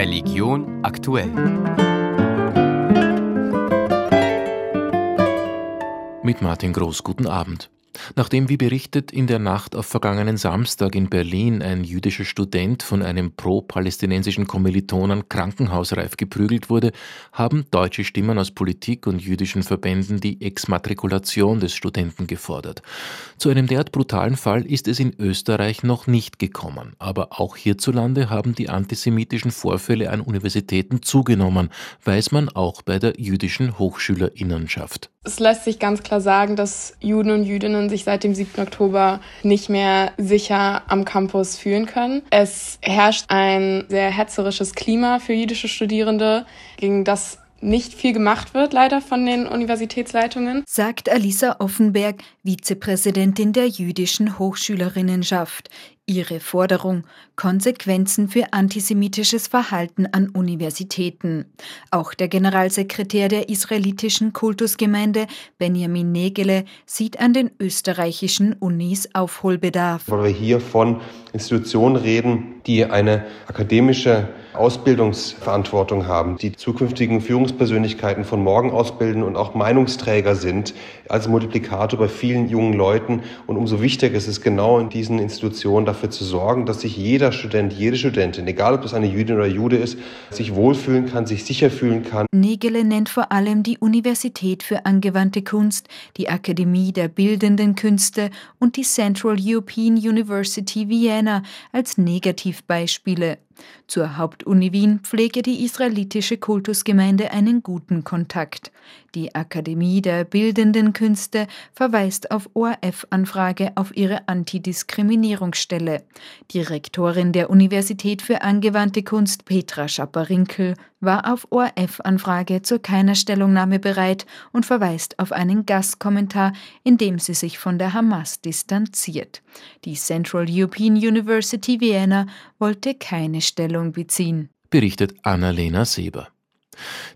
Religion aktuell. Mit Martin Groß, guten Abend. Nachdem, wie berichtet, in der Nacht auf vergangenen Samstag in Berlin ein jüdischer Student von einem pro-palästinensischen Kommilitonen krankenhausreif geprügelt wurde, haben deutsche Stimmen aus Politik und jüdischen Verbänden die Exmatrikulation des Studenten gefordert. Zu einem derart brutalen Fall ist es in Österreich noch nicht gekommen, aber auch hierzulande haben die antisemitischen Vorfälle an Universitäten zugenommen, weiß man auch bei der jüdischen Hochschülerinnenschaft. Es lässt sich ganz klar sagen, dass Juden und Jüdinnen sich seit dem 7. Oktober nicht mehr sicher am Campus fühlen können. Es herrscht ein sehr hetzerisches Klima für jüdische Studierende, gegen das nicht viel gemacht wird, leider von den Universitätsleitungen. Sagt Alisa Offenberg, Vizepräsidentin der jüdischen Hochschülerinnenschaft. Ihre Forderung Konsequenzen für antisemitisches Verhalten an Universitäten. Auch der Generalsekretär der israelitischen Kultusgemeinde Benjamin Negele sieht an den österreichischen Unis Aufholbedarf. Weil wir hier von Institutionen reden, die eine akademische Ausbildungsverantwortung haben, die zukünftigen Führungspersönlichkeiten von morgen ausbilden und auch Meinungsträger sind, als Multiplikator bei vielen jungen Leuten. Und umso wichtiger ist es genau in diesen Institutionen dafür zu sorgen, dass sich jeder Student, jede Studentin, egal ob es eine Jüdin oder Jude ist, sich wohlfühlen kann, sich sicher fühlen kann. Negele nennt vor allem die Universität für angewandte Kunst, die Akademie der Bildenden Künste und die Central European University Vienna als Negativbeispiele. Zur Hauptuni Wien pflege die israelitische Kultusgemeinde einen guten Kontakt. Die Akademie der Bildenden Künste verweist auf ORF-Anfrage auf ihre Antidiskriminierungsstelle. Die Rektorin der Universität für angewandte Kunst, Petra Schapper-Rinkel, war auf ORF-Anfrage zu keiner Stellungnahme bereit und verweist auf einen Gastkommentar, in dem sie sich von der Hamas distanziert. Die Central European University Vienna wollte keine Stellung beziehen. Berichtet Annalena Seber.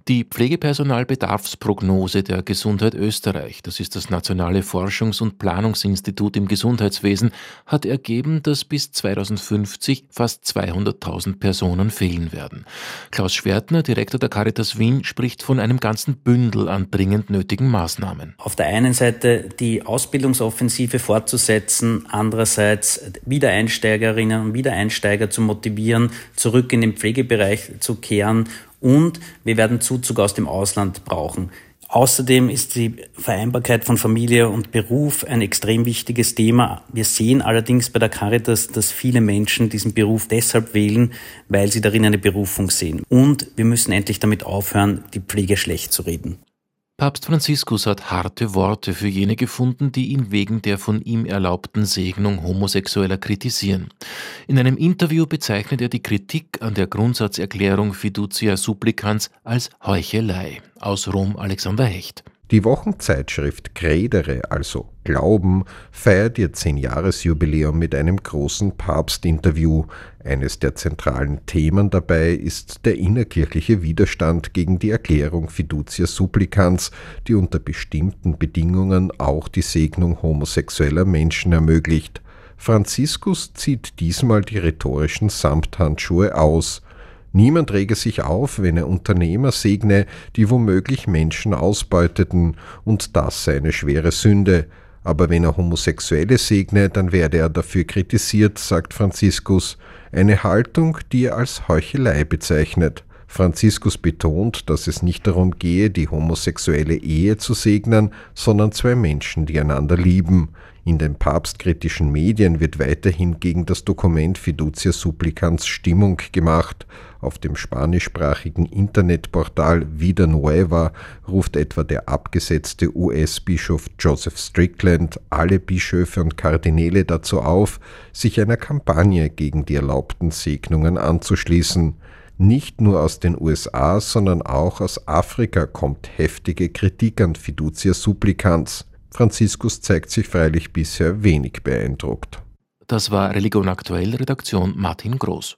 Die Pflegepersonalbedarfsprognose der Gesundheit Österreich, das ist das nationale Forschungs- und Planungsinstitut im Gesundheitswesen, hat ergeben, dass bis 2050 fast 200.000 Personen fehlen werden. Klaus Schwertner, Direktor der Caritas Wien, spricht von einem ganzen Bündel an dringend nötigen Maßnahmen. Auf der einen Seite die Ausbildungsoffensive fortzusetzen, andererseits Wiedereinsteigerinnen und Wiedereinsteiger zu motivieren, zurück in den Pflegebereich zu kehren und wir werden Zuzug aus dem Ausland brauchen. Außerdem ist die Vereinbarkeit von Familie und Beruf ein extrem wichtiges Thema. Wir sehen allerdings bei der Caritas, dass viele Menschen diesen Beruf deshalb wählen, weil sie darin eine Berufung sehen. Und wir müssen endlich damit aufhören, die Pflege schlecht zu reden. Papst Franziskus hat harte Worte für jene gefunden, die ihn wegen der von ihm erlaubten Segnung Homosexueller kritisieren. In einem Interview bezeichnet er die Kritik an der Grundsatzerklärung Fiducia Supplicans als Heuchelei. Aus Rom Alexander Hecht. Die Wochenzeitschrift Credere, also Glauben, feiert ihr Zehnjahresjubiläum mit einem großen Papstinterview. Eines der zentralen Themen dabei ist der innerkirchliche Widerstand gegen die Erklärung Fiducia Supplicans, die unter bestimmten Bedingungen auch die Segnung homosexueller Menschen ermöglicht. Franziskus zieht diesmal die rhetorischen Samthandschuhe aus. Niemand rege sich auf, wenn er Unternehmer segne, die womöglich Menschen ausbeuteten, und das sei eine schwere Sünde. Aber wenn er Homosexuelle segne, dann werde er dafür kritisiert, sagt Franziskus, eine Haltung, die er als Heuchelei bezeichnet. Franziskus betont, dass es nicht darum gehe, die homosexuelle Ehe zu segnen, sondern zwei Menschen, die einander lieben. In den papstkritischen Medien wird weiterhin gegen das Dokument Fiducia Supplicans Stimmung gemacht. Auf dem spanischsprachigen Internetportal Vida Nueva ruft etwa der abgesetzte US-Bischof Joseph Strickland alle Bischöfe und Kardinäle dazu auf, sich einer Kampagne gegen die erlaubten Segnungen anzuschließen. Nicht nur aus den USA, sondern auch aus Afrika kommt heftige Kritik an Fiducia Supplicans. Franziskus zeigt sich freilich bisher wenig beeindruckt. Das war Religion aktuell Redaktion Martin Groß.